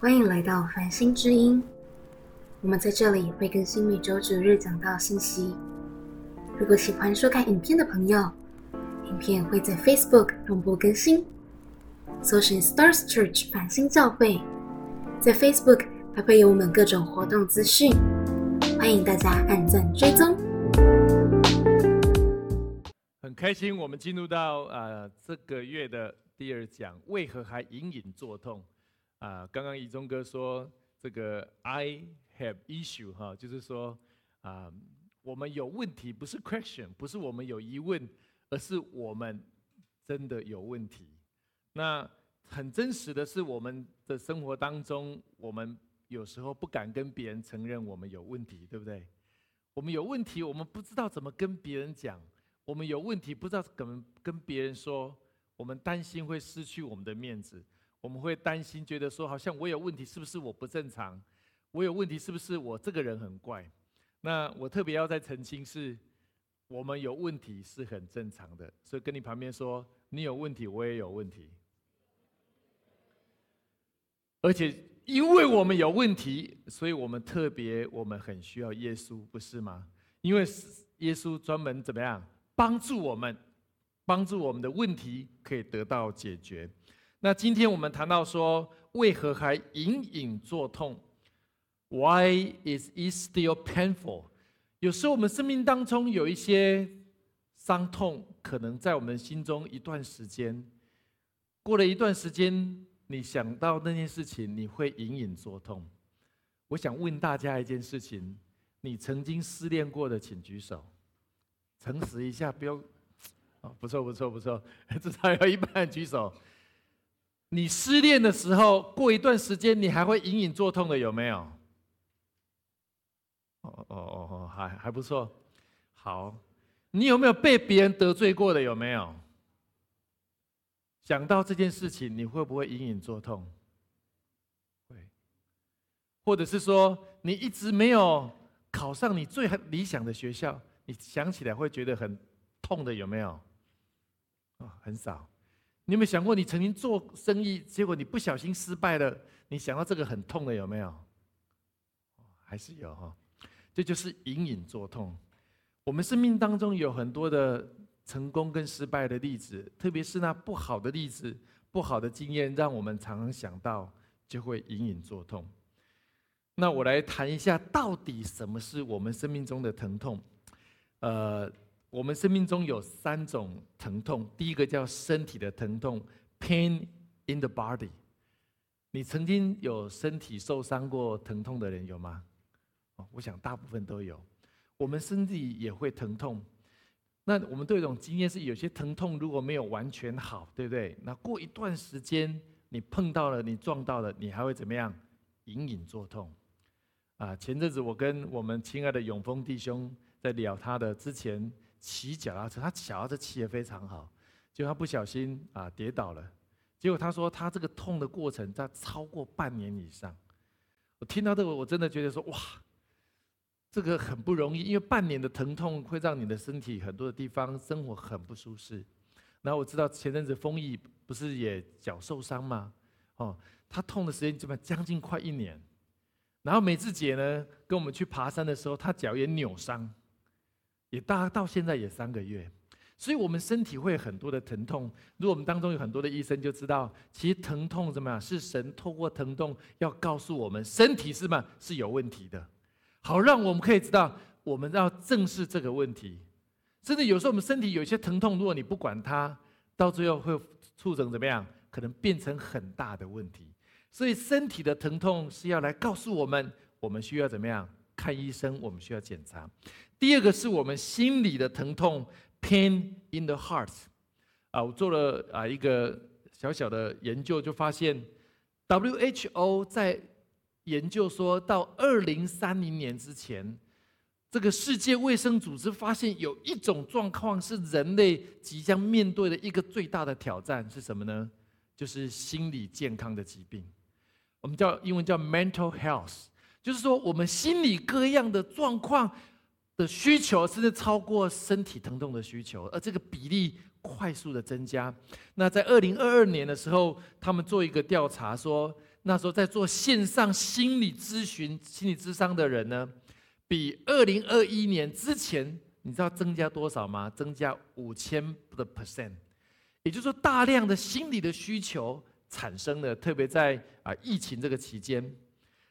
欢迎来到繁星之音。我们在这里会更新每周九日讲到信息。如果喜欢收看影片的朋友，影片会在 Facebook 同步更新，搜寻 Stars Church 繁星教会，在 Facebook 还会有我们各种活动资讯，欢迎大家按赞追踪。很开心，我们进入到呃这个月的第二讲，为何还隐隐作痛？啊，刚刚以中哥说这个 I have issue 哈，就是说啊，我们有问题，不是 question，不是我们有疑问，而是我们真的有问题。那很真实的是，我们的生活当中，我们有时候不敢跟别人承认我们有问题，对不对？我们有问题，我们不知道怎么跟别人讲；我们有问题，不知道怎么跟别人说，我们担心会失去我们的面子。我们会担心，觉得说好像我有问题，是不是我不正常？我有问题，是不是我这个人很怪？那我特别要再澄清是，我们有问题是很正常的。所以跟你旁边说，你有问题，我也有问题。而且因为我们有问题，所以我们特别，我们很需要耶稣，不是吗？因为耶稣专门怎么样帮助我们，帮助我们的问题可以得到解决。那今天我们谈到说，为何还隐隐作痛？Why is it still painful？有时候我们生命当中有一些伤痛，可能在我们心中一段时间，过了一段时间，你想到那件事情，你会隐隐作痛。我想问大家一件事情：你曾经失恋过的，请举手，诚实一下，不要……哦，不错不错不错，至少有一半举手。你失恋的时候，过一段时间，你还会隐隐作痛的，有没有？哦哦哦，还还不错。好，你有没有被别人得罪过的？有没有？想到这件事情，你会不会隐隐作痛？会。或者是说，你一直没有考上你最理想的学校，你想起来会觉得很痛的，有没有？啊，很少。你有没有想过，你曾经做生意，结果你不小心失败了？你想到这个很痛的有没有？还是有哈，这就是隐隐作痛。我们生命当中有很多的成功跟失败的例子，特别是那不好的例子、不好的经验，让我们常常想到，就会隐隐作痛。那我来谈一下，到底什么是我们生命中的疼痛？呃。我们生命中有三种疼痛，第一个叫身体的疼痛 （pain in the body）。你曾经有身体受伤过、疼痛的人有吗？我想大部分都有。我们身体也会疼痛，那我们都有种经验是，有些疼痛如果没有完全好，对不对？那过一段时间，你碰到了、你撞到了，你还会怎么样？隐隐作痛。啊，前阵子我跟我们亲爱的永丰弟兄在聊他的之前。骑脚踏车，他脚踏车骑得非常好，结果他不小心啊跌倒了，结果他说他这个痛的过程在超过半年以上。我听到这个，我真的觉得说哇，这个很不容易，因为半年的疼痛会让你的身体很多的地方生活很不舒适。然后我知道前阵子丰毅不是也脚受伤吗？哦，他痛的时间基本将近快一年。然后美智姐呢跟我们去爬山的时候，她脚也扭伤。也大到现在也三个月，所以我们身体会很多的疼痛。如果我们当中有很多的医生就知道，其实疼痛怎么样？是神透过疼痛要告诉我们，身体是么是有问题的，好让我们可以知道，我们要正视这个问题。甚至有时候我们身体有些疼痛，如果你不管它，到最后会促成怎么样？可能变成很大的问题。所以身体的疼痛是要来告诉我们，我们需要怎么样？看医生，我们需要检查。第二个是我们心里的疼痛，pain in the heart。啊，我做了啊一个小小的研究，就发现 WHO 在研究说到二零三零年之前，这个世界卫生组织发现有一种状况是人类即将面对的一个最大的挑战是什么呢？就是心理健康的疾病，我们叫英文叫 mental health。就是说，我们心理各样的状况的需求，甚至超过身体疼痛的需求，而这个比例快速的增加。那在二零二二年的时候，他们做一个调查，说那时候在做线上心理咨询、心理咨商的人呢，比二零二一年之前，你知道增加多少吗？增加五千的 percent，也就是说，大量的心理的需求产生了，特别在啊疫情这个期间。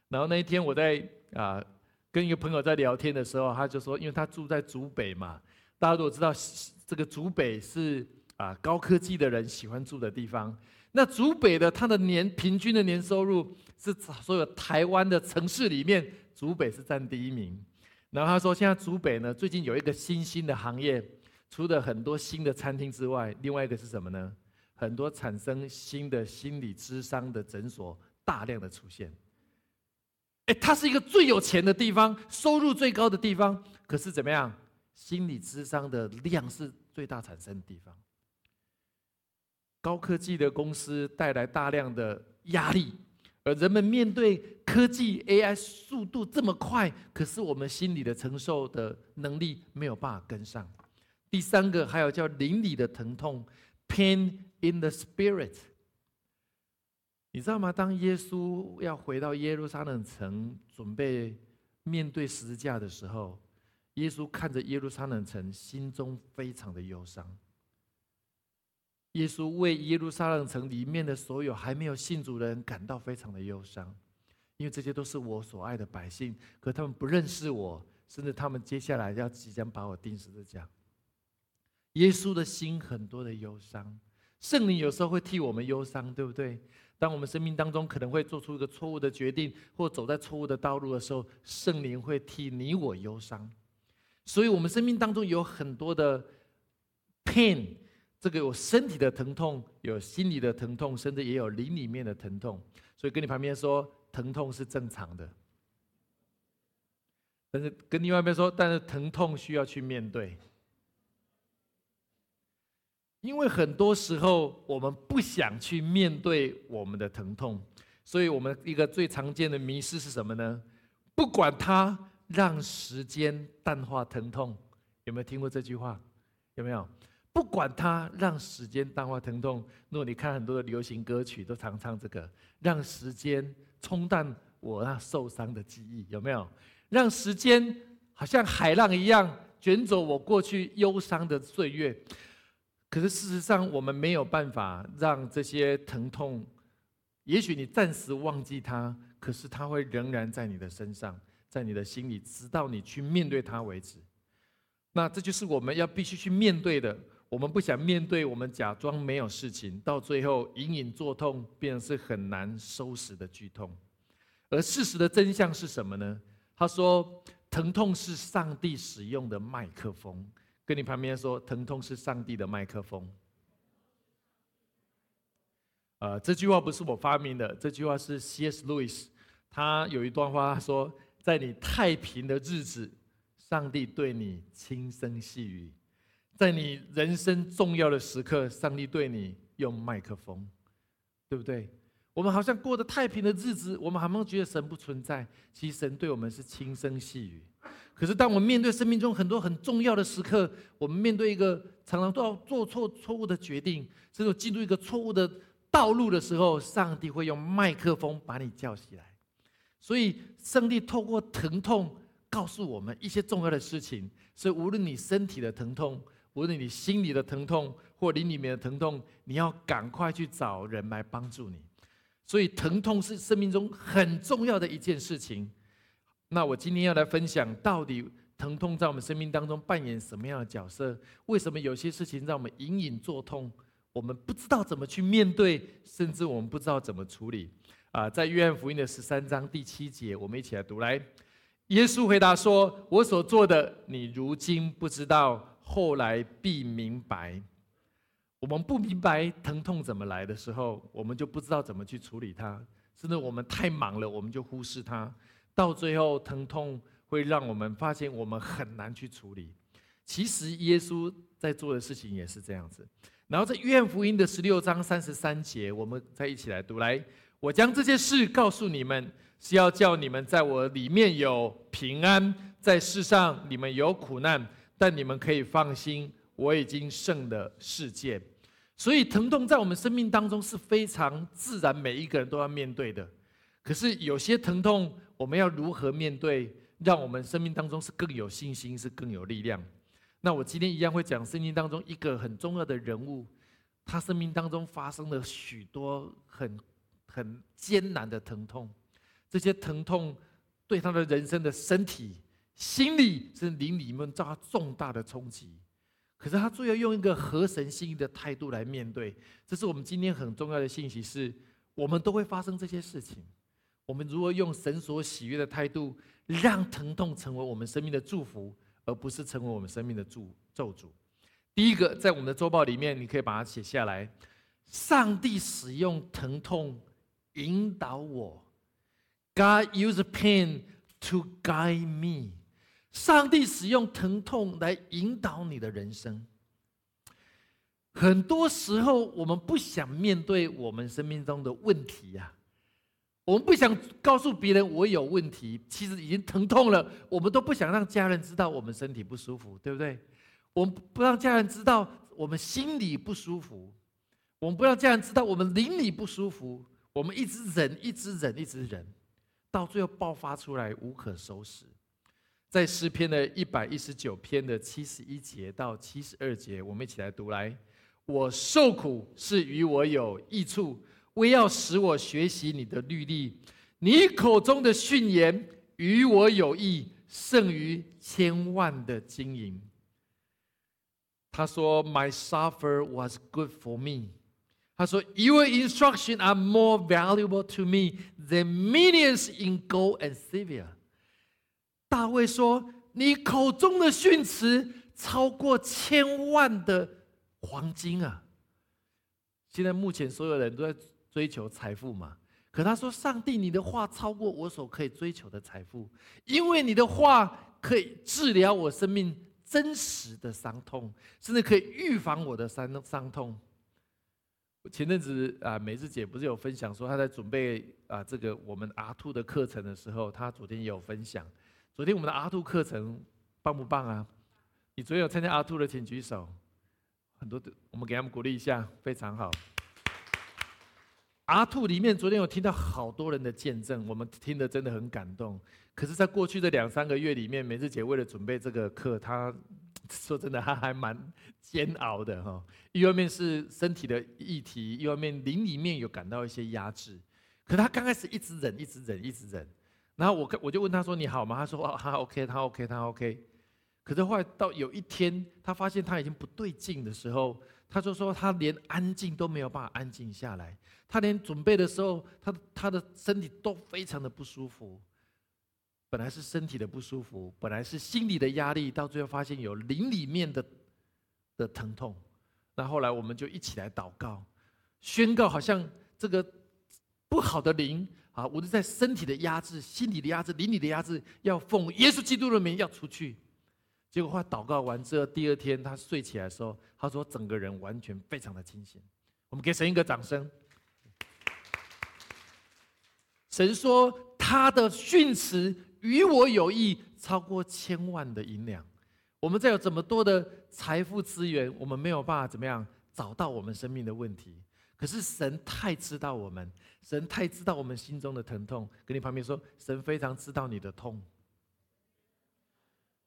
然后那一天我在啊跟一个朋友在聊天的时候，他就说，因为他住在竹北嘛，大家都知道这个竹北是啊高科技的人喜欢住的地方。那竹北的它的年平均的年收入是所有台湾的城市里面，竹北是占第一名。然后他说，现在竹北呢最近有一个新兴的行业，除了很多新的餐厅之外，另外一个是什么呢？很多产生新的心理咨商的诊所大量的出现。哎，它是一个最有钱的地方，收入最高的地方，可是怎么样？心理咨商的量是最大产生的地方。高科技的公司带来大量的压力，而人们面对科技 AI 速度这么快，可是我们心理的承受的能力没有办法跟上。第三个还有叫邻里的疼痛 （pain in the spirit）。你知道吗？当耶稣要回到耶路撒冷城，准备面对十字架的时候，耶稣看着耶路撒冷城，心中非常的忧伤。耶稣为耶路撒冷城里面的所有还没有信主的人感到非常的忧伤，因为这些都是我所爱的百姓，可他们不认识我，甚至他们接下来要即将把我钉死的讲。耶稣的心很多的忧伤，圣灵有时候会替我们忧伤，对不对？当我们生命当中可能会做出一个错误的决定，或走在错误的道路的时候，圣灵会替你我忧伤。所以，我们生命当中有很多的 pain。这个有身体的疼痛，有心理的疼痛，甚至也有灵里面的疼痛。所以跟你旁边说，疼痛是正常的。但是跟另外一边说，但是疼痛需要去面对，因为很多时候我们不想去面对我们的疼痛，所以我们一个最常见的迷失是什么呢？不管它，让时间淡化疼痛。有没有听过这句话？有没有？不管它让时间淡化疼痛，如果你看很多的流行歌曲，都常唱这个，让时间冲淡我那受伤的记忆，有没有？让时间好像海浪一样卷走我过去忧伤的岁月。可是事实上，我们没有办法让这些疼痛，也许你暂时忘记它，可是它会仍然在你的身上，在你的心里，直到你去面对它为止。那这就是我们要必须去面对的。我们不想面对，我们假装没有事情，到最后隐隐作痛，变成是很难收拾的剧痛。而事实的真相是什么呢？他说，疼痛是上帝使用的麦克风。跟你旁边说，疼痛是上帝的麦克风。呃，这句话不是我发明的，这句话是 C.S. Lewis，他有一段话，他说，在你太平的日子，上帝对你轻声细语。在你人生重要的时刻，上帝对你用麦克风，对不对？我们好像过得太平的日子，我们好像觉得神不存在。其实神对我们是轻声细语。可是当我们面对生命中很多很重要的时刻，我们面对一个常常都要做错错误的决定，甚至进入一个错误的道路的时候，上帝会用麦克风把你叫起来。所以，上帝透过疼痛告诉我们一些重要的事情。所以，无论你身体的疼痛，无论你心里的疼痛或灵里面的疼痛，你要赶快去找人来帮助你。所以，疼痛是生命中很重要的一件事情。那我今天要来分享，到底疼痛在我们生命当中扮演什么样的角色？为什么有些事情让我们隐隐作痛？我们不知道怎么去面对，甚至我们不知道怎么处理。啊，在约翰福音的十三章第七节，我们一起来读。来，耶稣回答说：“我所做的，你如今不知道。”后来必明白，我们不明白疼痛怎么来的时候，我们就不知道怎么去处理它。甚至我们太忙了，我们就忽视它。到最后，疼痛会让我们发现我们很难去处理。其实耶稣在做的事情也是这样子。然后在约翰福音的十六章三十三节，我们再一起来读：来，我将这些事告诉你们，是要叫你们在我里面有平安，在世上你们有苦难。但你们可以放心，我已经胜了世界。所以疼痛在我们生命当中是非常自然，每一个人都要面对的。可是有些疼痛，我们要如何面对，让我们生命当中是更有信心，是更有力量？那我今天一样会讲圣经当中一个很重要的人物，他生命当中发生了许多很很艰难的疼痛，这些疼痛对他的人生的身体、心理甚至灵里面造成重大的冲击。可是他最后用一个合神心意的态度来面对，这是我们今天很重要的信息：是我们都会发生这些事情。我们如何用神所喜悦的态度，让疼痛成为我们生命的祝福？而不是成为我们生命的咒咒诅。第一个，在我们的周报里面，你可以把它写下来。上帝使用疼痛引导我，God use pain to guide me。上帝使用疼痛来引导你的人生。很多时候，我们不想面对我们生命中的问题呀。我们不想告诉别人我有问题，其实已经疼痛了。我们都不想让家人知道我们身体不舒服，对不对？我们不让家人知道我们心里不舒服，我们不让家人知道我们灵里不舒服。我们一直忍，一直忍，一直忍，到最后爆发出来，无可收拾。在诗篇的一百一十九篇的七十一节到七十二节，我们一起来读来。我受苦是与我有益处。为要使我学习你的律例，你口中的训言与我有益，胜于千万的金银。他说：“My suffer was good for me。”他说：“Your instruction are more valuable to me than millions in gold and silver。”大卫说：“你口中的训词超过千万的黄金啊！”现在目前所有人都在。追求财富嘛？可他说：“上帝，你的话超过我所可以追求的财富，因为你的话可以治疗我生命真实的伤痛，甚至可以预防我的伤伤痛。”前阵子啊，美智姐不是有分享说她在准备啊这个我们阿兔的课程的时候，她昨天也有分享。昨天我们的阿兔课程棒不棒啊？你昨天有参加阿兔的，请举手。很多的，我们给他们鼓励一下，非常好。阿兔里面，昨天有听到好多人的见证，我们听得真的很感动。可是，在过去的两三个月里面，美智姐为了准备这个课，她说真的，她还蛮煎熬的哈。一方面是身体的议题，一方面灵里面有感到一些压制。可她刚开始一直忍，一直忍，一直忍。然后我我就问她说：“你好吗？”她说：“哦，她 OK，她 OK，她 OK。”可是后来到有一天，她发现她已经不对劲的时候。他就说，他连安静都没有办法安静下来。他连准备的时候，他他的身体都非常的不舒服。本来是身体的不舒服，本来是心理的压力，到最后发现有灵里面的的疼痛。那后来我们就一起来祷告，宣告好像这个不好的灵啊，我是在身体的压制、心理的压制、灵里的压制，要奉耶稣基督的名要出去。结果，他祷告完之后，第二天他睡起来的时候，他说整个人完全非常的清醒。我们给神一个掌声。神说他的训词与我有益，超过千万的银两。我们再有这么多的财富资源，我们没有办法怎么样找到我们生命的问题。可是神太知道我们，神太知道我们心中的疼痛。跟你旁边说，神非常知道你的痛。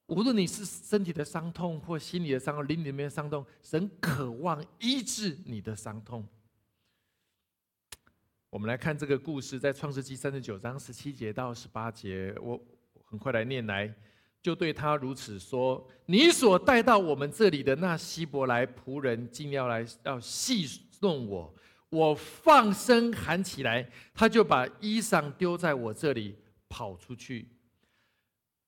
无论你是身体的伤痛，或心里的伤痛，灵里面的伤痛，神渴望医治你的伤痛。我们来看这个故事，在创世纪三十九章十七节到十八节，我很快来念来，就对他如此说：你所带到我们这里的那希伯来仆人，竟要来要戏弄我，我放声喊起来，他就把衣裳丢在我这里，跑出去。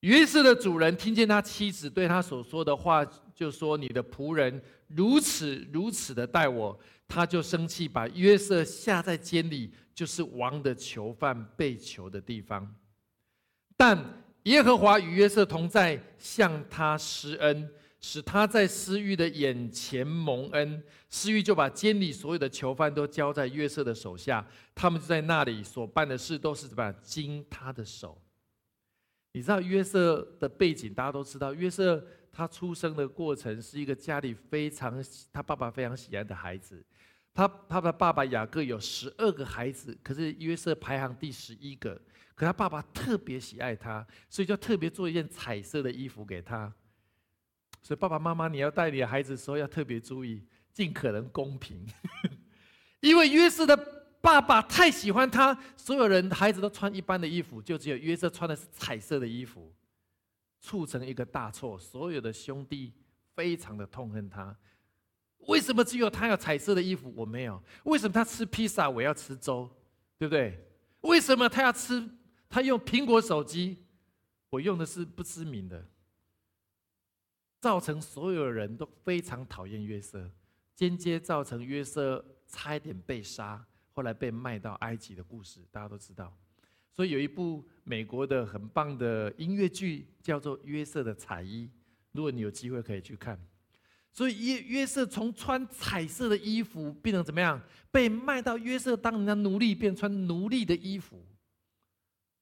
约瑟的主人听见他妻子对他所说的话，就说：“你的仆人如此如此的待我。”他就生气，把约瑟下在监里，就是王的囚犯被囚的地方。但耶和华与约瑟同在，向他施恩，使他在私欲的眼前蒙恩。私欲就把监里所有的囚犯都交在约瑟的手下，他们就在那里所办的事都是怎么样经他的手。你知道约瑟的背景，大家都知道。约瑟他出生的过程是一个家里非常他爸爸非常喜爱的孩子，他他的爸爸雅各有十二个孩子，可是约瑟排行第十一个。可他爸爸特别喜爱他，所以就特别做一件彩色的衣服给他。所以爸爸妈妈，你要带你的孩子的时候要特别注意，尽可能公平。因为约瑟的爸爸太喜欢他，所有人孩子都穿一般的衣服，就只有约瑟穿的是彩色的衣服，促成一个大错。所有的兄弟非常的痛恨他。为什么只有他有彩色的衣服，我没有？为什么他吃披萨，我要吃粥，对不对？为什么他要吃？他用苹果手机，我用的是不知名的，造成所有人都非常讨厌约瑟，间接造成约瑟差一点被杀，后来被卖到埃及的故事，大家都知道。所以有一部美国的很棒的音乐剧叫做《约瑟的彩衣》，如果你有机会可以去看。所以约约瑟从穿彩色的衣服变成怎么样？被卖到约瑟当人家奴隶，变穿奴隶的衣服。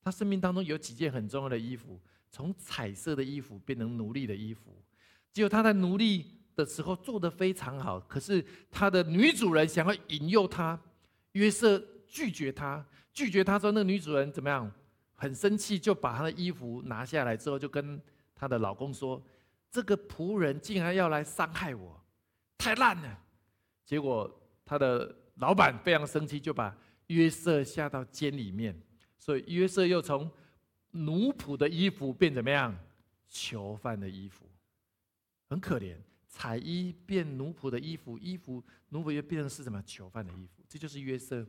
他生命当中有几件很重要的衣服，从彩色的衣服变成奴隶的衣服。只有他在奴隶的时候做得非常好，可是他的女主人想要引诱他，约瑟拒绝他，拒绝他说那个女主人怎么样，很生气，就把他的衣服拿下来之后，就跟她的老公说：“这个仆人竟然要来伤害我，太烂了。”结果他的老板非常生气，就把约瑟下到监里面。所以约瑟又从奴仆的衣服变怎么样？囚犯的衣服，很可怜。彩衣变奴仆的衣服，衣服奴仆又变成是什么？囚犯的衣服。这就是约瑟。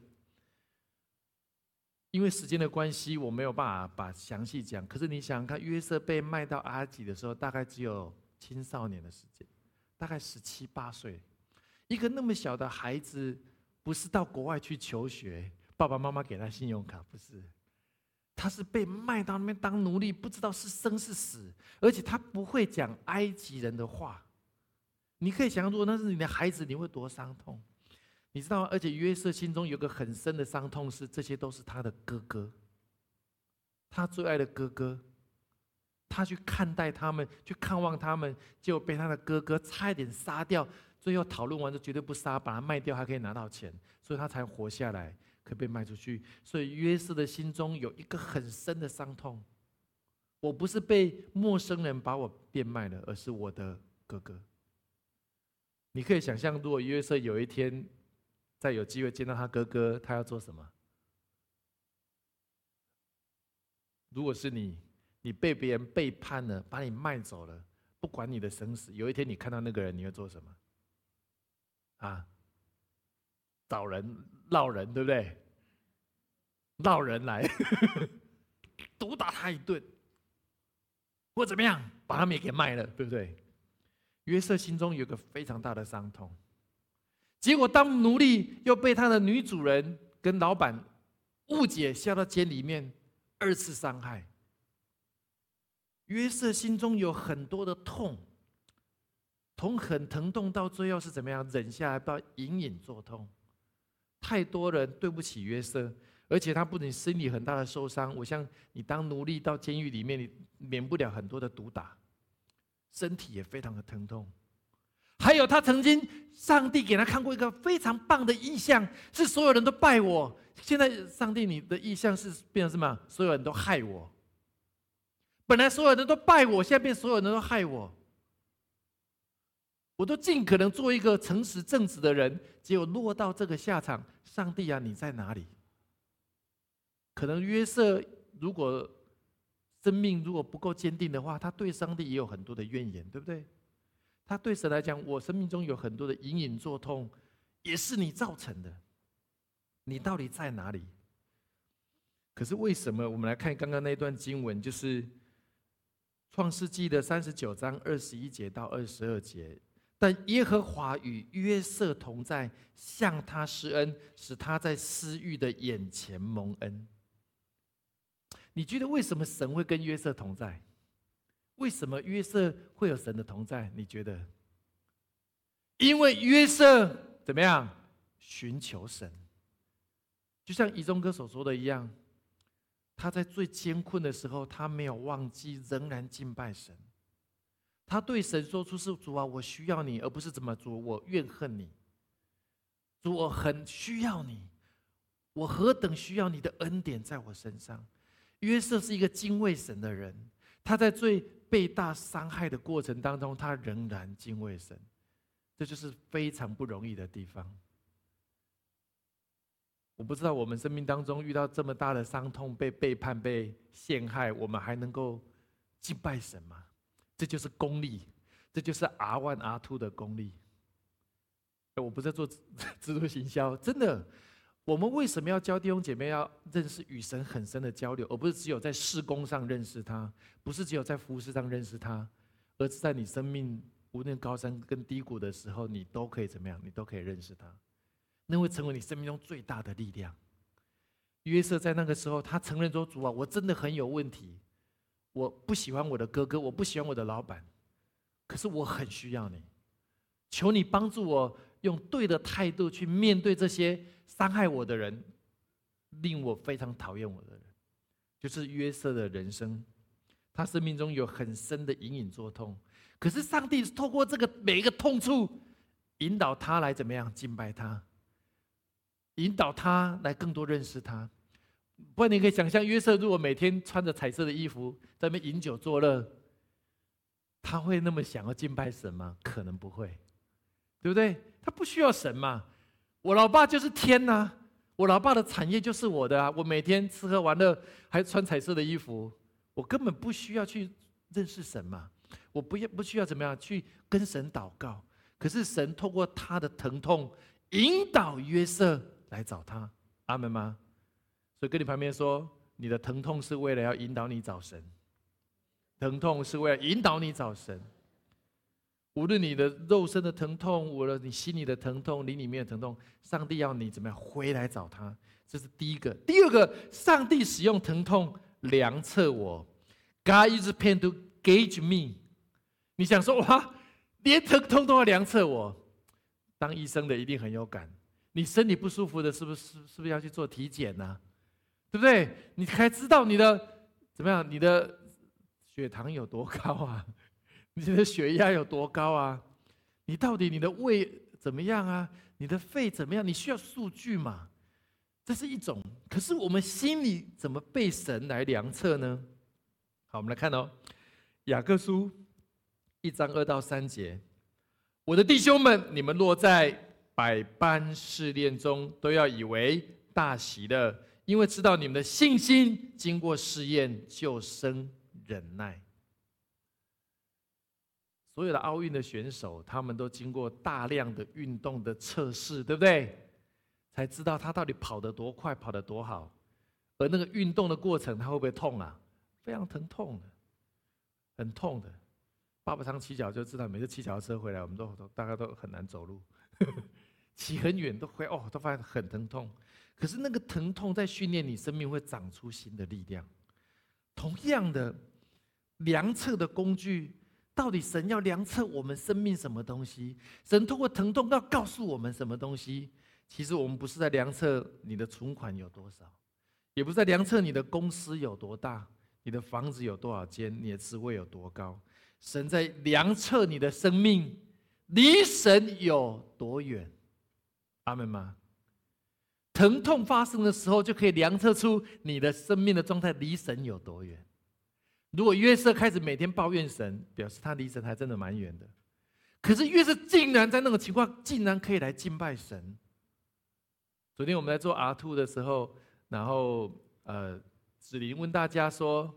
因为时间的关系，我没有办法把详细讲。可是你想想看，约瑟被卖到埃及的时候，大概只有青少年的时间，大概十七八岁。一个那么小的孩子，不是到国外去求学，爸爸妈妈给他信用卡，不是。他是被卖到那边当奴隶，不知道是生是死，而且他不会讲埃及人的话。你可以想象，如果那是你的孩子，你会多伤痛？你知道吗？而且约瑟心中有个很深的伤痛，是这些都是他的哥哥，他最爱的哥哥。他去看待他们，去看望他们，结果被他的哥哥差一点杀掉。最后讨论完，就绝对不杀，把他卖掉还可以拿到钱，所以他才活下来。可被卖出去，所以约瑟的心中有一个很深的伤痛。我不是被陌生人把我变卖了，而是我的哥哥。你可以想象，如果约瑟有一天再有机会见到他哥哥，他要做什么？如果是你，你被别人背叛了，把你卖走了，不管你的生死，有一天你看到那个人，你会做什么？啊？找人闹人，对不对？闹人来，毒打他一顿，或怎么样，把他们也给卖了，对不对？约瑟心中有个非常大的伤痛，结果当奴隶又被他的女主人跟老板误解，下到监里面，二次伤害。约瑟心中有很多的痛，痛很疼痛，到最后是怎么样？忍下来，到隐隐作痛。太多人对不起约瑟，而且他不仅心里很大的受伤，我像你当奴隶到监狱里面，你免不了很多的毒打，身体也非常的疼痛。还有他曾经，上帝给他看过一个非常棒的意象，是所有人都拜我。现在上帝你的意象是变成什么？所有人都害我。本来所有人都拜我，现在变所有人都害我。我都尽可能做一个诚实正直的人，结果落到这个下场。上帝啊，你在哪里？可能约瑟如果生命如果不够坚定的话，他对上帝也有很多的怨言，对不对？他对神来讲，我生命中有很多的隐隐作痛，也是你造成的。你到底在哪里？可是为什么？我们来看刚刚那段经文，就是创世纪的三十九章二十一节到二十二节。但耶和华与约瑟同在，向他施恩，使他在私欲的眼前蒙恩。你觉得为什么神会跟约瑟同在？为什么约瑟会有神的同在？你觉得？因为约瑟怎么样？寻求神，就像以中哥所说的一样，他在最艰困的时候，他没有忘记，仍然敬拜神。他对神说出是主啊，我需要你，而不是怎么做，我怨恨你。主，我很需要你，我何等需要你的恩典在我身上。约瑟是一个敬畏神的人，他在最被大伤害的过程当中，他仍然敬畏神，这就是非常不容易的地方。我不知道我们生命当中遇到这么大的伤痛、被背叛、被陷害，我们还能够敬拜神吗？这就是功力，这就是 R one R two 的功力。我不在做制度行销，真的。我们为什么要教弟兄姐妹要认识与神很深的交流，而不是只有在事工上认识他，不是只有在服饰上认识他，而是在你生命无论高山跟低谷的时候，你都可以怎么样？你都可以认识他。那会成为你生命中最大的力量。约瑟在那个时候，他承认说：“主啊，我真的很有问题，我不喜欢我的哥哥，我不喜欢我的老板，可是我很需要你，求你帮助我，用对的态度去面对这些伤害我的人，令我非常讨厌我的人。”就是约瑟的人生，他生命中有很深的隐隐作痛，可是上帝透过这个每一个痛处，引导他来怎么样敬拜他。引导他来更多认识他，不然你可以想象约瑟如果每天穿着彩色的衣服在那边饮酒作乐，他会那么想要敬拜神吗？可能不会，对不对？他不需要神嘛，我老爸就是天呐，我老爸的产业就是我的啊，我每天吃喝玩乐还穿彩色的衣服，我根本不需要去认识神嘛，我不要不需要怎么样去跟神祷告，可是神透过他的疼痛引导约瑟。来找他，阿门吗？所以跟你旁边说，你的疼痛是为了要引导你找神，疼痛是为了引导你找神。无论你的肉身的疼痛，无论你心里的疼痛，你里面的疼痛，上帝要你怎么样回来找他？这是第一个。第二个，上帝使用疼痛量测我。God is pain to gauge me。你想说哇，连疼痛都要量测我？当医生的一定很有感。你身体不舒服的，是不是是不是要去做体检呢？对不对？你才知道你的怎么样，你的血糖有多高啊？你的血压有多高啊？你到底你的胃怎么样啊？你的肺怎么样？你需要数据嘛？这是一种。可是我们心里怎么被神来量测呢？好，我们来看哦，《雅各书》一章二到三节，我的弟兄们，你们落在。百般试炼中，都要以为大喜的，因为知道你们的信心经过试验，就生忍耐。所有的奥运的选手，他们都经过大量的运动的测试，对不对？才知道他到底跑得多快，跑得多好。而那个运动的过程，他会不会痛啊？非常疼痛的，很痛的。爸爸常骑脚就知道，每次骑脚车回来，我们都都大概都很难走路。骑很远都会哦，都发现很疼痛。可是那个疼痛在训练你生命，会长出新的力量。同样的量测的工具，到底神要量测我们生命什么东西？神通过疼痛要告诉我们什么东西？其实我们不是在量测你的存款有多少，也不是在量测你的公司有多大，你的房子有多少间，你的职位有多高。神在量测你的生命离神有多远。阿门吗？疼痛发生的时候，就可以量测出你的生命的状态离神有多远。如果约瑟开始每天抱怨神，表示他离神还真的蛮远的。可是约瑟竟然在那种情况，竟然可以来敬拜神。昨天我们在做 R two 的时候，然后呃，子林问大家说：“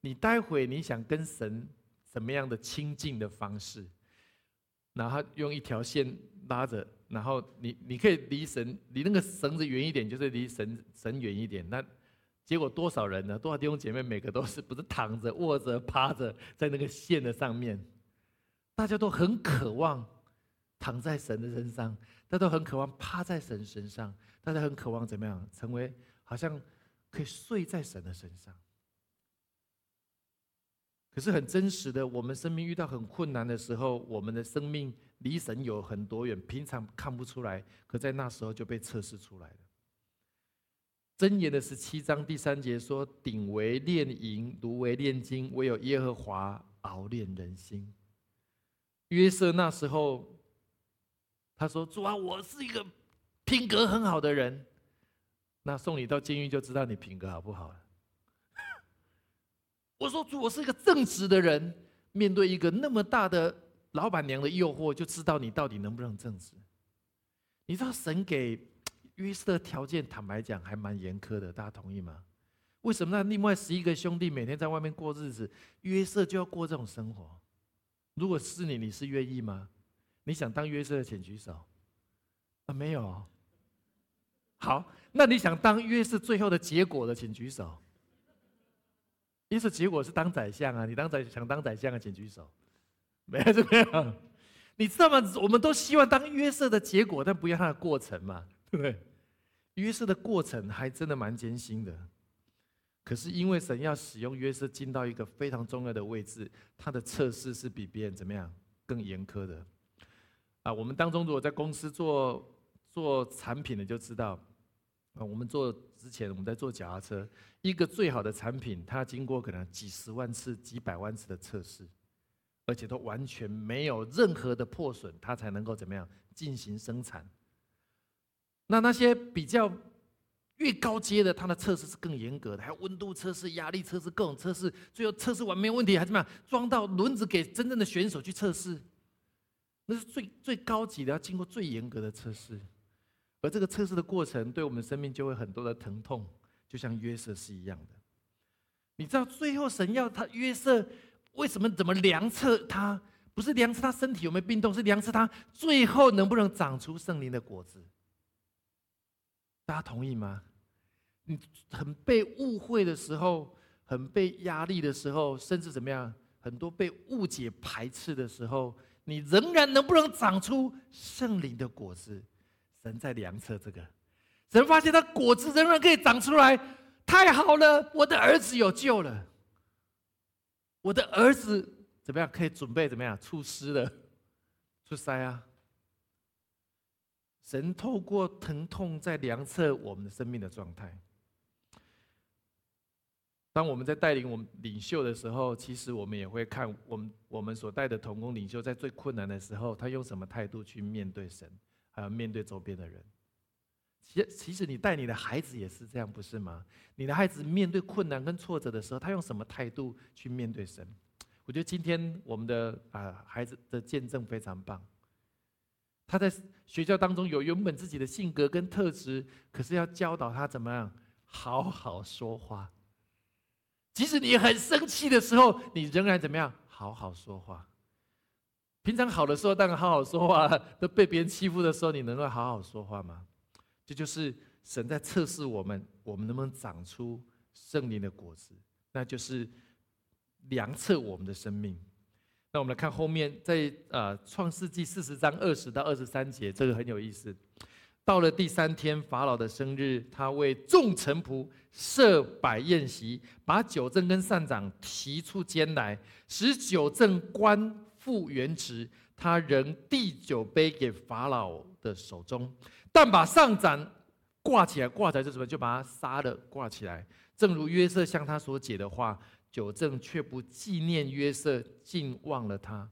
你待会你想跟神什么样的亲近的方式？”然后用一条线拉着。然后你你可以离神离那个绳子远一点，就是离神神远一点。那结果多少人呢？多少弟兄姐妹每个都是不是躺着、卧着、趴着在那个线的上面？大家都很渴望躺在神的身上，大家都很渴望趴在神身上，大家很渴望怎么样？成为好像可以睡在神的身上。可是很真实的，我们生命遇到很困难的时候，我们的生命。离神有很多远，平常看不出来，可在那时候就被测试出来了。箴言的十七章第三节说：“鼎为炼银，炉为炼金，唯有耶和华熬炼人心。”约瑟那时候他说：“主啊，我是一个品格很好的人，那送你到监狱就知道你品格好不好了。我说主，我是一个正直的人，面对一个那么大的老板娘的诱惑，就知道你到底能不能正直。你知道神给约瑟的条件，坦白讲还蛮严苛的，大家同意吗？为什么那另外十一个兄弟每天在外面过日子，约瑟就要过这种生活？如果是你，你是愿意吗？你想当约瑟的，请举手。啊，没有。好，那你想当约瑟最后的结果的，请举手。约瑟结果是当宰相啊，你当宰想当宰相啊，请举手。没有，没有。你知道吗？我们都希望当约瑟的结果，但不要他的过程嘛，不对？约瑟的过程还真的蛮艰辛的。可是因为神要使用约瑟进到一个非常重要的位置，他的测试是比别人怎么样更严苛的。啊，我们当中如果在公司做做产品的就知道，啊，我们做之前我们在做脚踏车，一个最好的产品，它经过可能几十万次、几百万次的测试，而且都完全没有任何的破损，它才能够怎么样进行生产。那那些比较。越高阶的，它的测试是更严格的，还有温度测试、压力测试、各种测试，最后测试完没有问题，还怎么样？装到轮子给真正的选手去测试，那是最最高级的，要经过最严格的测试。而这个测试的过程，对我们生命就会很多的疼痛，就像约瑟是一样的。你知道最后神要他约瑟为什么怎么量测他？不是量测他身体有没有病痛，是量测他最后能不能长出圣灵的果子。大家同意吗？你很被误会的时候，很被压力的时候，甚至怎么样，很多被误解、排斥的时候，你仍然能不能长出圣灵的果子？神在量测这个，神发现他果子仍然可以长出来，太好了！我的儿子有救了，我的儿子怎么样？可以准备怎么样出师了？出塞啊！神透过疼痛在量测我们的生命的状态。当我们在带领我们领袖的时候，其实我们也会看我们我们所带的同工领袖在最困难的时候，他用什么态度去面对神，还有面对周边的人。其其实你带你的孩子也是这样，不是吗？你的孩子面对困难跟挫折的时候，他用什么态度去面对神？我觉得今天我们的啊孩子的见证非常棒。他在学校当中有原本自己的性格跟特质，可是要教导他怎么样好好说话。即使你很生气的时候，你仍然怎么样好好说话。平常好的时候当然好好说话，都被别人欺负的时候，你能够好好说话吗？这就是神在测试我们，我们能不能长出圣灵的果子，那就是量测我们的生命。那我们来看后面，在呃创世纪四十章二十到二十三节，这个很有意思。到了第三天，法老的生日，他为众臣仆设摆宴席，把九正跟善长提出监来，使九正官复原职。他仍递酒杯给法老的手中，但把上长挂起来，挂起来就什么？就把他杀了，挂起来。正如约瑟向他所解的话。九正却不纪念约瑟，竟忘了他。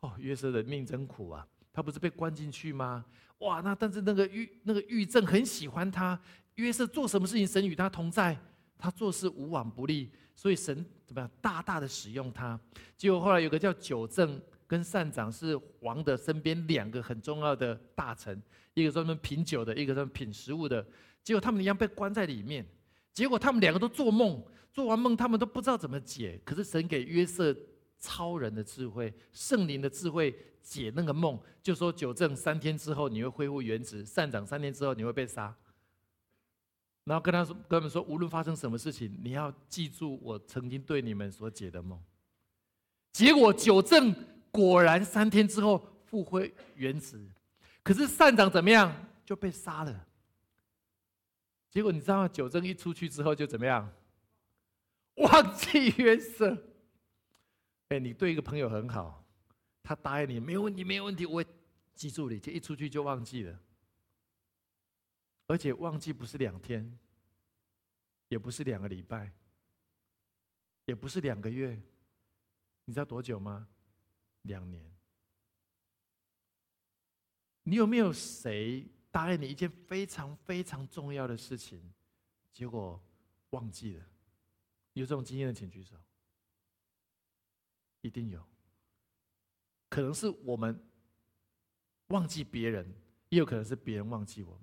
哦，约瑟的命真苦啊！他不是被关进去吗？哇，那但是那个玉那个玉正很喜欢他。约瑟做什么事情，神与他同在，他做事无往不利，所以神怎么样大大的使用他。结果后来有个叫九正跟善长是王的身边两个很重要的大臣，一个专门品酒的，一个专门品食物的。结果他们一样被关在里面。结果他们两个都做梦。做完梦，他们都不知道怎么解。可是神给约瑟超人的智慧、圣灵的智慧解那个梦，就说：九正三天之后你会恢复原职，善长三天之后你会被杀。然后跟他说，跟他们说，无论发生什么事情，你要记住我曾经对你们所解的梦。结果九正果然三天之后复恢原职，可是善长怎么样就被杀了。结果你知道吗九正一出去之后就怎么样？忘记约瑟，哎，你对一个朋友很好，他答应你没有问题，没有问题，我会记住你。这一出去就忘记了，而且忘记不是两天，也不是两个礼拜，也不是两个月，你知道多久吗？两年。你有没有谁答应你一件非常非常重要的事情，结果忘记了。有这种经验的，请举手。一定有，可能是我们忘记别人，也有可能是别人忘记我们。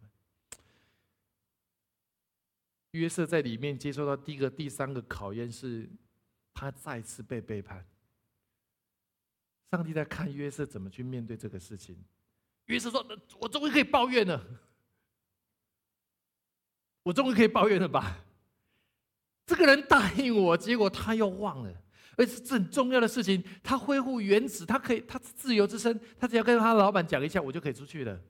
约瑟在里面接受到第一个、第三个考验是，他再次被背叛。上帝在看约瑟怎么去面对这个事情。约瑟说：“我终于可以抱怨了，我终于可以抱怨了吧？这个人答应我，结果他又忘了。”而且是很重要的事情，他恢复原址，他可以，他自由之身，他只要跟他老板讲一下，我就可以出去了。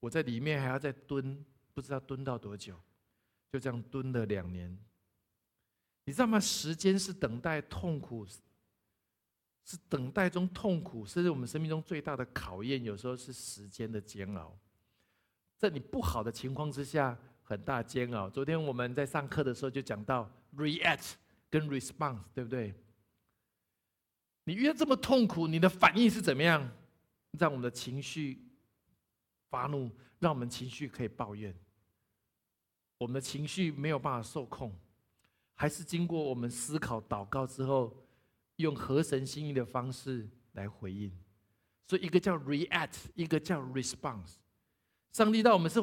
我在里面还要再蹲，不知道蹲到多久，就这样蹲了两年。你知道吗？时间是等待痛苦，是等待中痛苦，甚至我们生命中最大的考验，有时候是时间的煎熬。在你不好的情况之下，很大煎熬。昨天我们在上课的时候就讲到 react 跟 response，对不对？你遇到这么痛苦，你的反应是怎么样？让我们的情绪发怒，让我们情绪可以抱怨。我们的情绪没有办法受控，还是经过我们思考、祷告之后，用合神心意的方式来回应。所以，一个叫 react，一个叫 response。上帝让我们是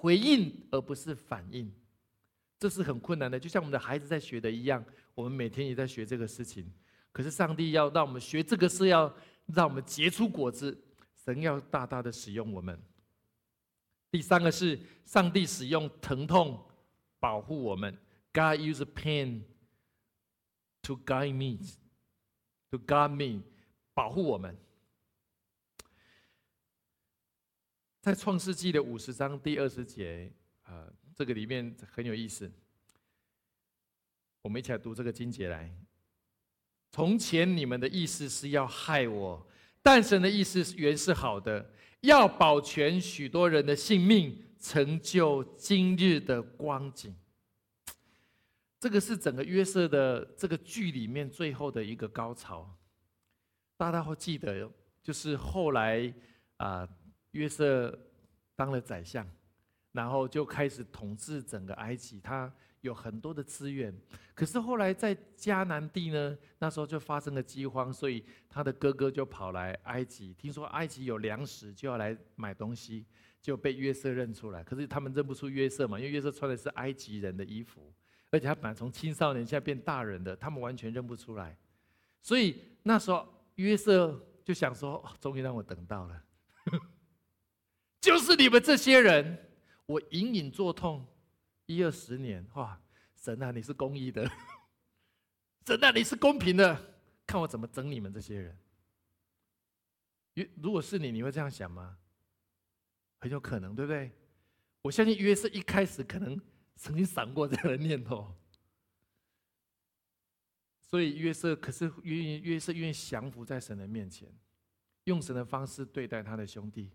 回应，而不是反应。这是很困难的，就像我们的孩子在学的一样，我们每天也在学这个事情。可是上帝要让我们学这个，是要让我们结出果子。神要大大的使用我们。第三个是上帝使用疼痛保护我们。God use pain to guide me, to guide me，保护我们。在创世纪的五十章第二十节，啊，这个里面很有意思。我们一起来读这个经节来。从前你们的意思是要害我，但神的意思原是好的，要保全许多人的性命，成就今日的光景。这个是整个约瑟的这个剧里面最后的一个高潮。大家会记得，就是后来啊，约瑟当了宰相，然后就开始统治整个埃及。他。有很多的资源，可是后来在迦南地呢，那时候就发生了饥荒，所以他的哥哥就跑来埃及，听说埃及有粮食，就要来买东西，就被约瑟认出来。可是他们认不出约瑟嘛，因为约瑟穿的是埃及人的衣服，而且他本来从青少年现在变大人的，他们完全认不出来。所以那时候约瑟就想说：“终于让我等到了，就是你们这些人，我隐隐作痛。”一二十年，哇！神啊，你是公义的，神啊，你是公平的，看我怎么整你们这些人。约，如果是你，你会这样想吗？很有可能，对不对？我相信约瑟一开始可能曾经闪过这样的念头，所以约瑟可是愿意，约瑟愿意降服在神的面前，用神的方式对待他的兄弟。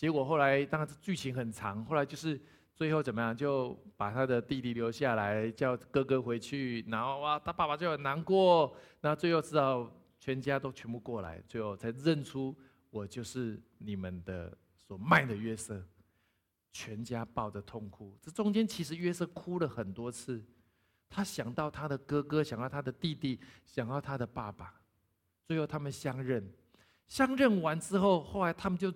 结果后来，当然剧情很长，后来就是。最后怎么样？就把他的弟弟留下来，叫哥哥回去。然后哇，他爸爸就很难过。那最后知道全家都全部过来，最后才认出我就是你们的所卖的约瑟。全家抱着痛哭。这中间其实约瑟哭了很多次，他想到他的哥哥，想到他的弟弟，想到他的爸爸。最后他们相认，相认完之后，后来他们就。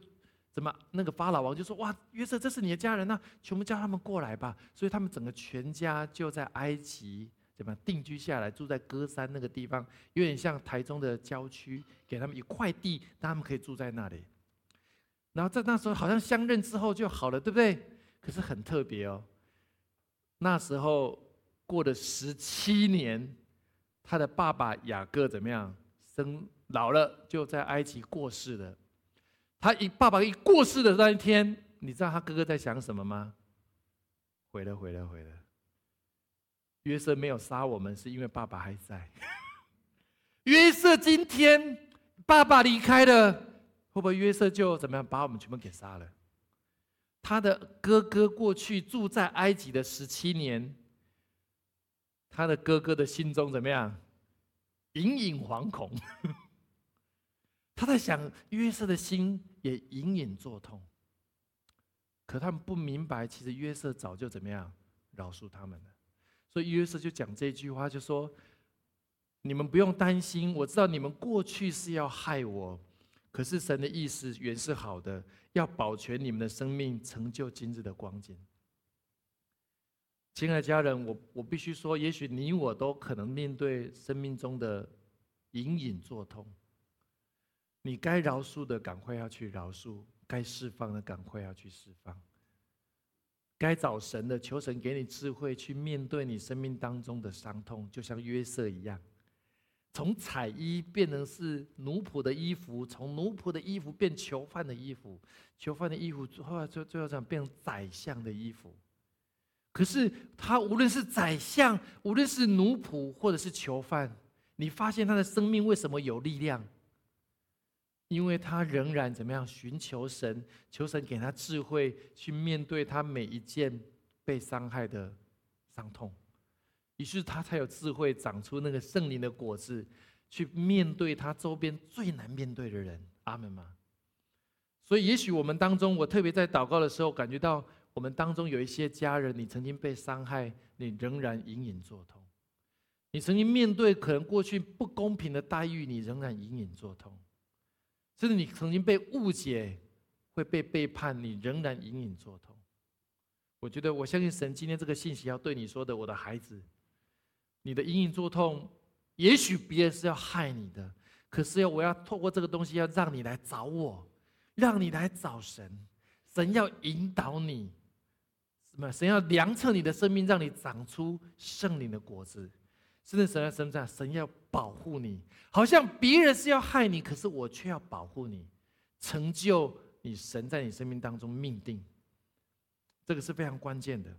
怎么？那个法老王就说：“哇，约瑟，这是你的家人呐，全部叫他们过来吧。”所以他们整个全家就在埃及怎么定居下来，住在歌山那个地方，有点像台中的郊区，给他们一块地，让他们可以住在那里。然后在那时候好像相认之后就好了，对不对？可是很特别哦，那时候过了十七年，他的爸爸雅各怎么样？生老了，就在埃及过世了。他一爸爸一过世的那一天，你知道他哥哥在想什么吗？回了，回了，回了。约瑟没有杀我们，是因为爸爸还在。约瑟今天爸爸离开了，会不会约瑟就怎么样把我们全部给杀了？他的哥哥过去住在埃及的十七年，他的哥哥的心中怎么样？隐隐惶恐。他在想约瑟的心。也隐隐作痛。可他们不明白，其实约瑟早就怎么样饶恕他们了。所以约瑟就讲这句话，就说：“你们不用担心，我知道你们过去是要害我，可是神的意思原是好的，要保全你们的生命，成就今日的光景。”亲爱的家人，我我必须说，也许你我都可能面对生命中的隐隐作痛。你该饶恕的，赶快要去饶恕；该释放的，赶快要去释放。该找神的，求神给你智慧，去面对你生命当中的伤痛，就像约瑟一样，从彩衣变成是奴仆的衣服，从奴仆的衣服变囚犯的衣服，囚犯的衣服后来最最后这样变成宰相的衣服。可是他无论是宰相，无论是奴仆，或者是囚犯，你发现他的生命为什么有力量？因为他仍然怎么样寻求神，求神给他智慧，去面对他每一件被伤害的伤痛，于是他才有智慧长出那个圣灵的果子，去面对他周边最难面对的人。阿门吗？所以，也许我们当中，我特别在祷告的时候感觉到。我们当中有一些家人，你曾经被伤害，你仍然隐隐作痛；你曾经面对可能过去不公平的待遇，你仍然隐隐作痛；甚至你曾经被误解，会被背叛，你仍然隐隐作痛。我觉得，我相信神今天这个信息要对你说的，我的孩子，你的隐隐作痛，也许别人是要害你的，可是要我要透过这个东西，要让你来找我，让你来找神，神要引导你。什么？神要量测你的生命，让你长出圣灵的果子。甚至神在生在，神要保护你，好像别人是要害你，可是我却要保护你，成就你神在你生命当中命定。这个是非常关键的。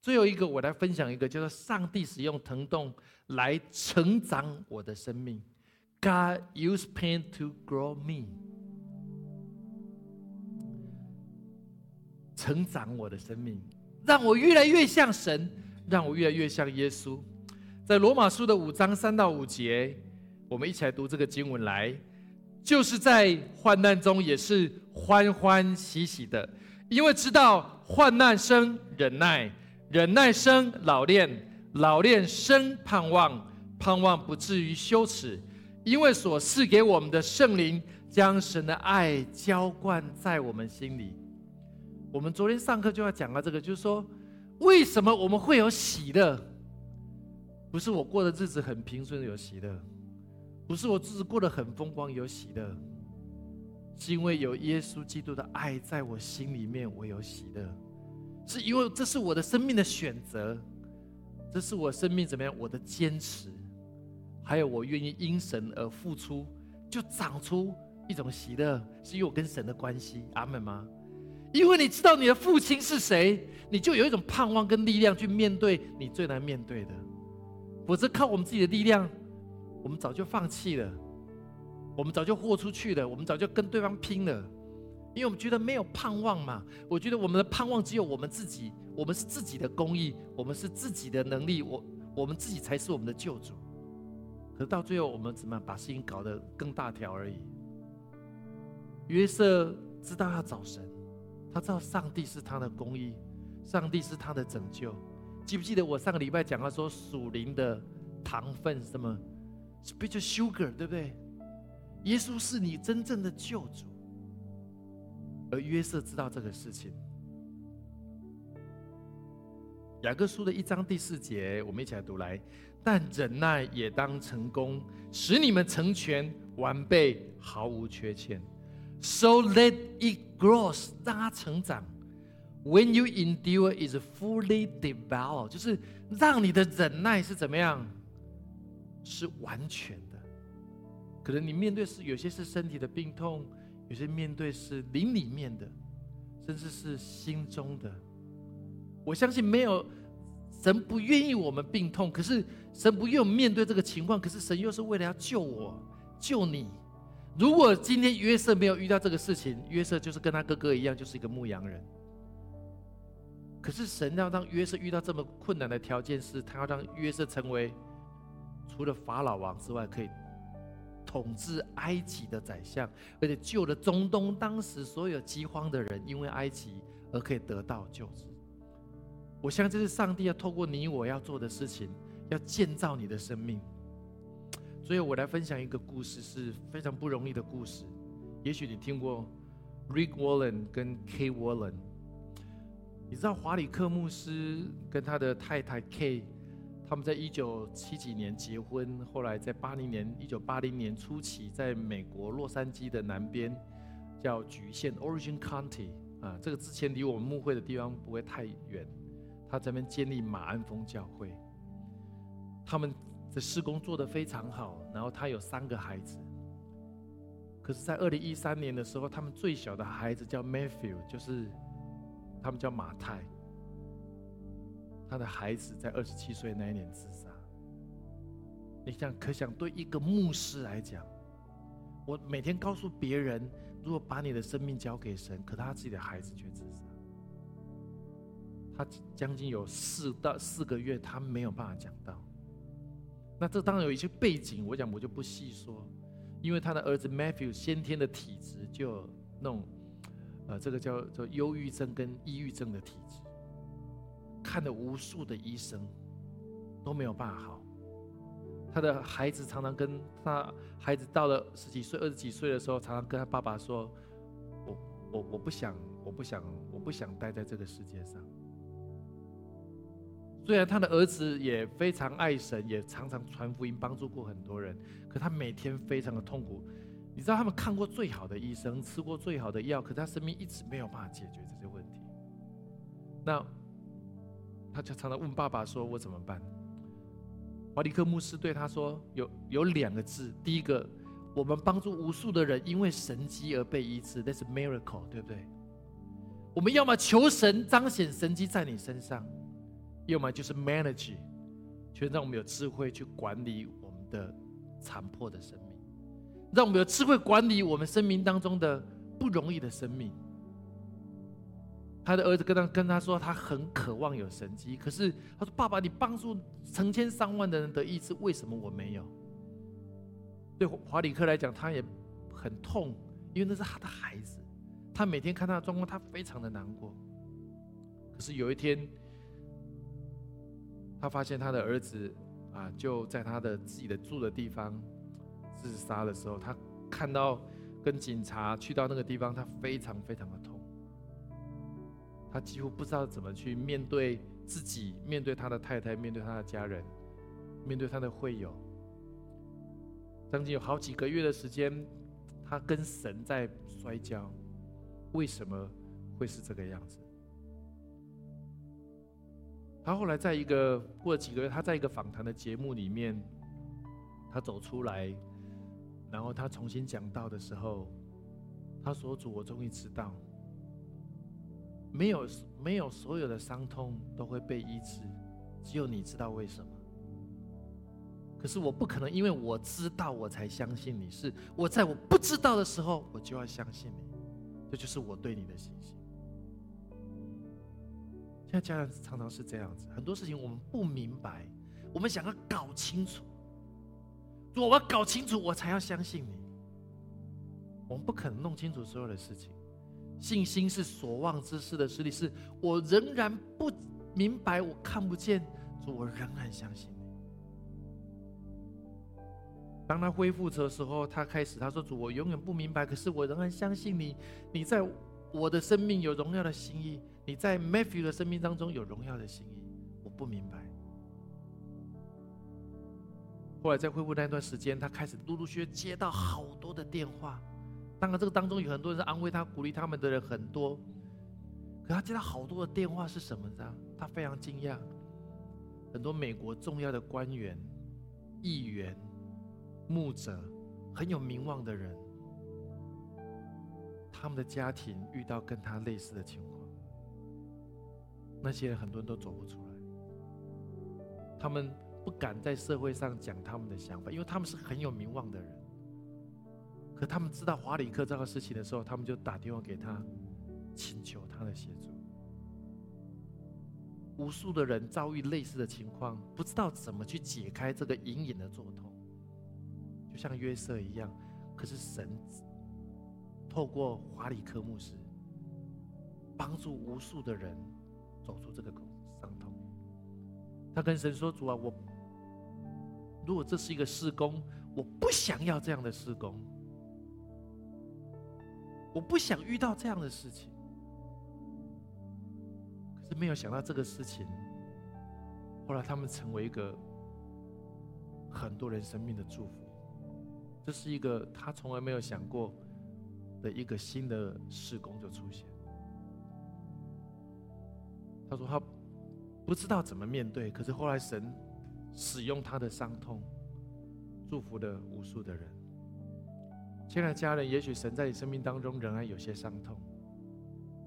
最后一个，我来分享一个，叫做上帝使用疼痛来成长我的生命。God use pain to grow me，成长我的生命。让我越来越像神，让我越来越像耶稣。在罗马书的五章三到五节，我们一起来读这个经文来。就是在患难中也是欢欢喜喜的，因为知道患难生忍耐，忍耐生老练，老练生盼望，盼望不至于羞耻，因为所赐给我们的圣灵将神的爱浇灌在我们心里。我们昨天上课就要讲到这个，就是说，为什么我们会有喜乐？不是我过的日子很平顺有喜乐，不是我日子过得很风光有喜乐，是因为有耶稣基督的爱在我心里面，我有喜乐。是因为这是我的生命的选择，这是我生命怎么样？我的坚持，还有我愿意因神而付出，就长出一种喜乐，是因为我跟神的关系。阿门吗？因为你知道你的父亲是谁，你就有一种盼望跟力量去面对你最难面对的。否则靠我们自己的力量，我们早就放弃了，我们早就豁出去了，我们早就跟对方拼了。因为我们觉得没有盼望嘛。我觉得我们的盼望只有我们自己，我们是自己的公义，我们是自己的能力，我我们自己才是我们的救主。可到最后，我们怎么把事情搞得更大条而已？约瑟知道要找神。他知道上帝是他的公义，上帝是他的拯救。记不记得我上个礼拜讲到说属灵的糖分什么，spiritual sugar，对不对？耶稣是你真正的救主，而约瑟知道这个事情。雅各书的一章第四节，我们一起来读来。但忍耐也当成功，使你们成全完备，毫无缺欠。So let it grows，让它成长。When you endure, is fully developed，就是让你的忍耐是怎么样？是完全的。可能你面对是有些是身体的病痛，有些面对是灵里面的，甚至是心中的。我相信没有神不愿意我们病痛，可是神不愿面对这个情况，可是神又是为了要救我、救你。如果今天约瑟没有遇到这个事情，约瑟就是跟他哥哥一样，就是一个牧羊人。可是神要让约瑟遇到这么困难的条件，是他要让约瑟成为除了法老王之外，可以统治埃及的宰相，而且救了中东当时所有饥荒的人，因为埃及而可以得到救治。我相信这是上帝要透过你我要做的事情，要建造你的生命。所以我来分享一个故事，是非常不容易的故事。也许你听过 Rick Warren 跟 K Warren。你知道华里克牧师跟他的太太 K，他们在一九七几年结婚，后来在八零年一九八零年初期，在美国洛杉矶的南边叫局县 Origin County 啊，这个之前离我们牧会的地方不会太远。他这边建立马鞍峰教会，他们。的施工做得非常好，然后他有三个孩子。可是，在二零一三年的时候，他们最小的孩子叫 Matthew，就是他们叫马太。他的孩子在二十七岁那一年自杀。你想，可想对一个牧师来讲，我每天告诉别人，如果把你的生命交给神，可他自己的孩子却自杀。他将近有四到四个月，他没有办法讲到。那这当然有一些背景，我讲我就不细说，因为他的儿子 Matthew 先天的体质就那种，呃，这个叫做忧郁症跟抑郁症的体质，看了无数的医生都没有办法好。他的孩子常常跟他孩子到了十几岁、二十几岁的时候，常常跟他爸爸说：“我我我不想，我不想，我不想待在这个世界上。”虽然他的儿子也非常爱神，也常常传福音，帮助过很多人，可他每天非常的痛苦。你知道他们看过最好的医生，吃过最好的药，可他生命一直没有办法解决这些问题。那他就常常问爸爸说：“我怎么办？”华里克牧师对他说：“有有两个字，第一个，我们帮助无数的人因为神迹而被医治那是 miracle，对不对？我们要么求神彰显神迹在你身上。”要么就是 manage，就让我们有智慧去管理我们的残破的生命，让我们有智慧管理我们生命当中的不容易的生命。他的儿子跟他跟他说，他很渴望有神迹，可是他说：“爸爸，你帮助成千上万的人得医治，为什么我没有？”对华里克来讲，他也很痛，因为那是他的孩子，他每天看他的状况，他非常的难过。可是有一天。他发现他的儿子啊，就在他的自己的住的地方自杀的时候，他看到跟警察去到那个地方，他非常非常的痛，他几乎不知道怎么去面对自己，面对他的太太，面对他的家人，面对他的会友。将近有好几个月的时间，他跟神在摔跤，为什么会是这个样子？他后来在一个过了几个月，他在一个访谈的节目里面，他走出来，然后他重新讲到的时候，他说：“主，我终于知道，没有没有所有的伤痛都会被医治，只有你知道为什么。可是我不可能因为我知道我才相信你，是我在我不知道的时候我就要相信你，这就是我对你的信心。”那家人常常是这样子，很多事情我们不明白，我们想要搞清楚。主我要搞清楚，我才要相信你。我们不可能弄清楚所有的事情。信心是所望之事的实力，是我仍然不明白，我看不见，主，我仍然相信你。当他恢复的时候，他开始他说：“主，我永远不明白，可是我仍然相信你。你在我的生命有荣耀的心意。”你在 Matthew 的生命当中有荣耀的心意，我不明白。后来在恢复那段时间，他开始陆陆续续接到好多的电话，当然这个当中有很多人安慰他、鼓励他们的人很多，可他接到好多的电话是什么？呢？他非常惊讶，很多美国重要的官员、议员、牧者，很有名望的人，他们的家庭遇到跟他类似的情况。那些人很多人都走不出来，他们不敢在社会上讲他们的想法，因为他们是很有名望的人。可他们知道华里克这个事情的时候，他们就打电话给他，请求他的协助。无数的人遭遇类似的情况，不知道怎么去解开这个隐隐的作痛，就像约瑟一样。可是神透过华里克牧师。帮助无数的人走出这个伤痛。他跟神说：“主啊，我如果这是一个施工，我不想要这样的施工，我不想遇到这样的事情。可是没有想到这个事情，后来他们成为一个很多人生命的祝福。这是一个他从来没有想过的一个新的施工就出现。他说他。”不知道怎么面对，可是后来神使用他的伤痛，祝福了无数的人。亲爱的家人，也许神在你生命当中仍然有些伤痛，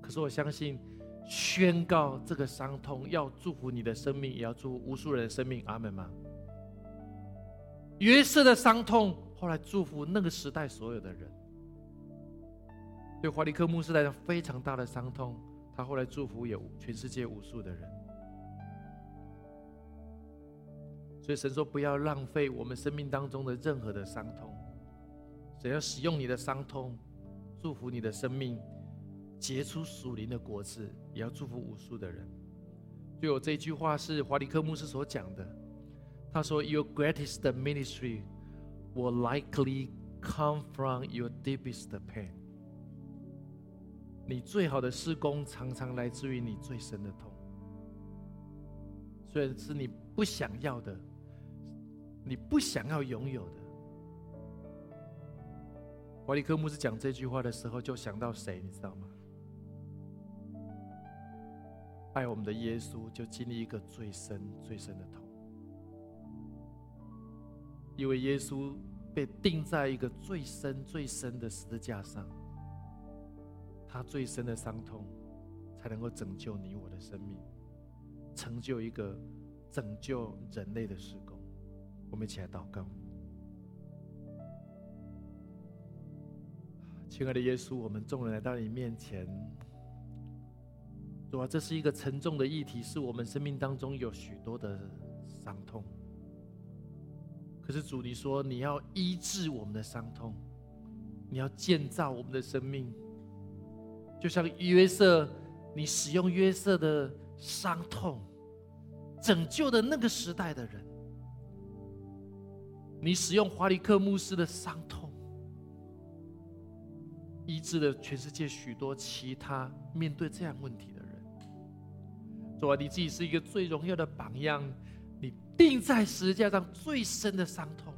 可是我相信，宣告这个伤痛要祝福你的生命，也要祝福无数人的生命。阿门吗？约瑟的伤痛后来祝福那个时代所有的人。对华利克牧师来讲，非常大的伤痛，他后来祝福有全世界无数的人。所以神说：“不要浪费我们生命当中的任何的伤痛，只要使用你的伤痛，祝福你的生命，结出属灵的果子，也要祝福无数的人。”就有这句话是华里克牧师所讲的，他说：“Your greatest ministry will likely come from your deepest pain。”你最好的施工常常来自于你最深的痛，虽然是你不想要的。你不想要拥有的。华里科牧师讲这句话的时候，就想到谁，你知道吗？爱我们的耶稣就经历一个最深、最深的痛，因为耶稣被钉在一个最深、最深的十字架上，他最深的伤痛才能够拯救你我的生命，成就一个拯救人类的施工。我们一起来祷告，亲爱的耶稣，我们众人来到你面前，主啊，这是一个沉重的议题，是我们生命当中有许多的伤痛。可是主，你说你要医治我们的伤痛，你要建造我们的生命，就像约瑟，你使用约瑟的伤痛，拯救的那个时代的人。你使用华里克牧师的伤痛，医治了全世界许多其他面对这样问题的人。主啊，你自己是一个最荣耀的榜样，你钉在十字架上最深的伤痛，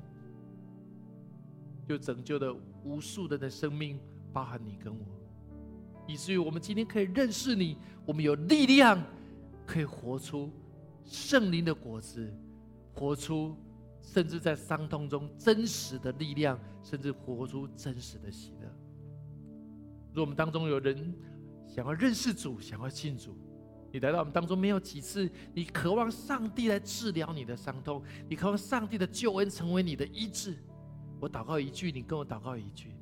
就拯救了无数人的生命，包含你跟我，以至于我们今天可以认识你，我们有力量可以活出圣灵的果子，活出。甚至在伤痛中真实的力量，甚至活出真实的喜乐。如果我们当中有人想要认识主，想要信主，你来到我们当中没有几次，你渴望上帝来治疗你的伤痛，你渴望上帝的救恩成为你的医治。我祷告一句，你跟我祷告一句，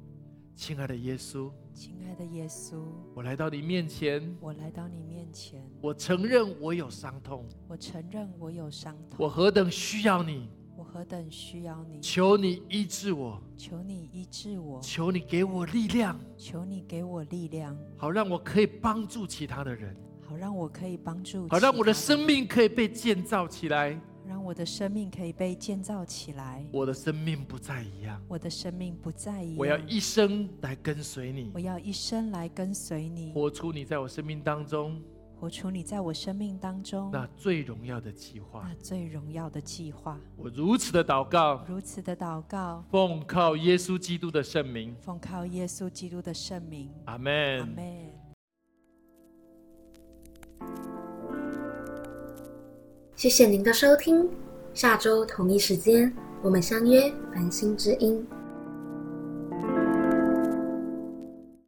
亲爱的耶稣，亲爱的耶稣，我来到你面前，我来到你面前，我承认我有伤痛，我承认我有伤痛，我何等需要你。我何等需要你！求你医治我，求你医治我，求你给我力量，求你给我力量，好让我可以帮助其他的人，好让我可以帮助，好让我的生命可以被建造起来，让我的生命可以被建造起来。我的生命不再一样，我的生命不再一样。我要一生来跟随你，我要一生来跟随你，活出你在我生命当中。活出你在我生命当中那最荣耀的计划，那最荣耀的计划。我如此的祷告，如此的祷告，奉靠耶稣基督的圣名，奉靠耶稣基督的圣名。阿门。阿门。谢谢您的收听，下周同一时间我们相约繁星之音。